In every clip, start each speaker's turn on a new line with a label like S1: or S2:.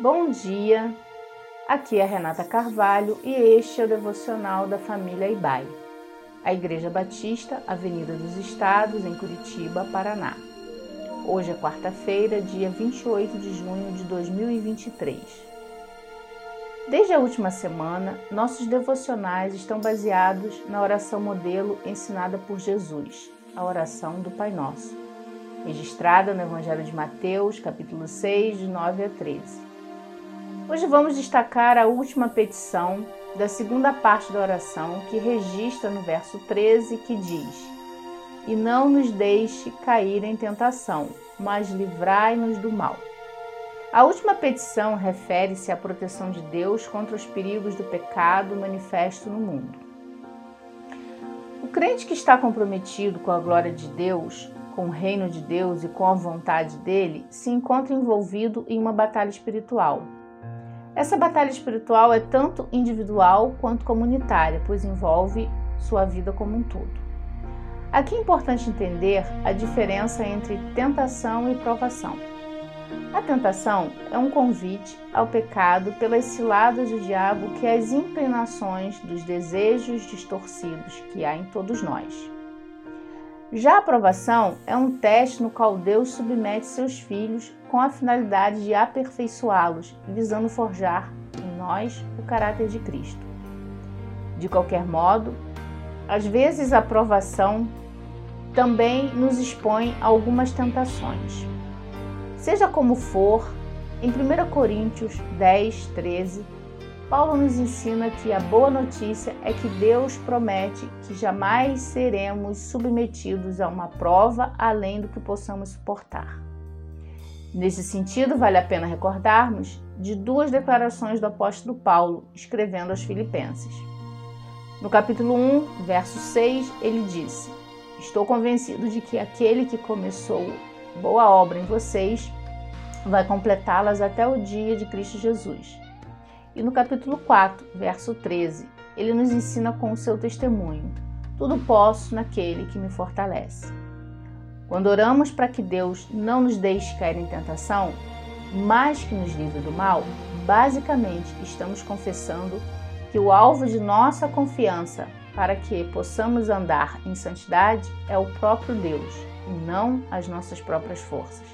S1: Bom dia, aqui é Renata Carvalho e este é o devocional da família Ibai, a Igreja Batista, Avenida dos Estados, em Curitiba, Paraná. Hoje é quarta-feira, dia 28 de junho de 2023. Desde a última semana, nossos devocionais estão baseados na oração modelo ensinada por Jesus, a oração do Pai Nosso, registrada no Evangelho de Mateus, capítulo 6, de 9 a 13. Hoje vamos destacar a última petição da segunda parte da oração, que registra no verso 13, que diz: E não nos deixe cair em tentação, mas livrai-nos do mal. A última petição refere-se à proteção de Deus contra os perigos do pecado manifesto no mundo. O crente que está comprometido com a glória de Deus, com o reino de Deus e com a vontade dele, se encontra envolvido em uma batalha espiritual essa batalha espiritual é tanto individual quanto comunitária, pois envolve sua vida como um todo. Aqui é importante entender a diferença entre tentação e provação. A tentação é um convite ao pecado pelas ciladas do diabo que é as inclinações dos desejos distorcidos que há em todos nós. Já a aprovação é um teste no qual Deus submete seus filhos com a finalidade de aperfeiçoá-los, visando forjar em nós o caráter de Cristo. De qualquer modo, às vezes a aprovação também nos expõe a algumas tentações. Seja como for, em 1 Coríntios 10, 13, Paulo nos ensina que a boa notícia é que Deus promete que jamais seremos submetidos a uma prova além do que possamos suportar. Nesse sentido, vale a pena recordarmos de duas declarações do apóstolo Paulo, escrevendo aos Filipenses. No capítulo 1, verso 6, ele disse: Estou convencido de que aquele que começou boa obra em vocês vai completá-las até o dia de Cristo Jesus. E no capítulo 4, verso 13, ele nos ensina com o seu testemunho: Tudo posso naquele que me fortalece. Quando oramos para que Deus não nos deixe cair em tentação, mas que nos livre do mal, basicamente estamos confessando que o alvo de nossa confiança para que possamos andar em santidade é o próprio Deus e não as nossas próprias forças.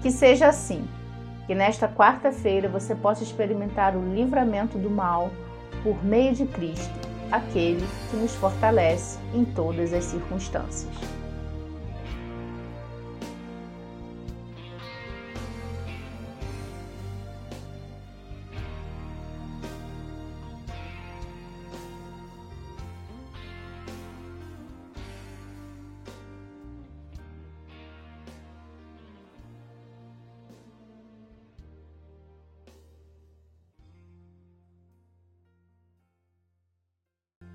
S1: Que seja assim que nesta quarta-feira você possa experimentar o livramento do mal por meio de Cristo, aquele que nos fortalece em todas as circunstâncias.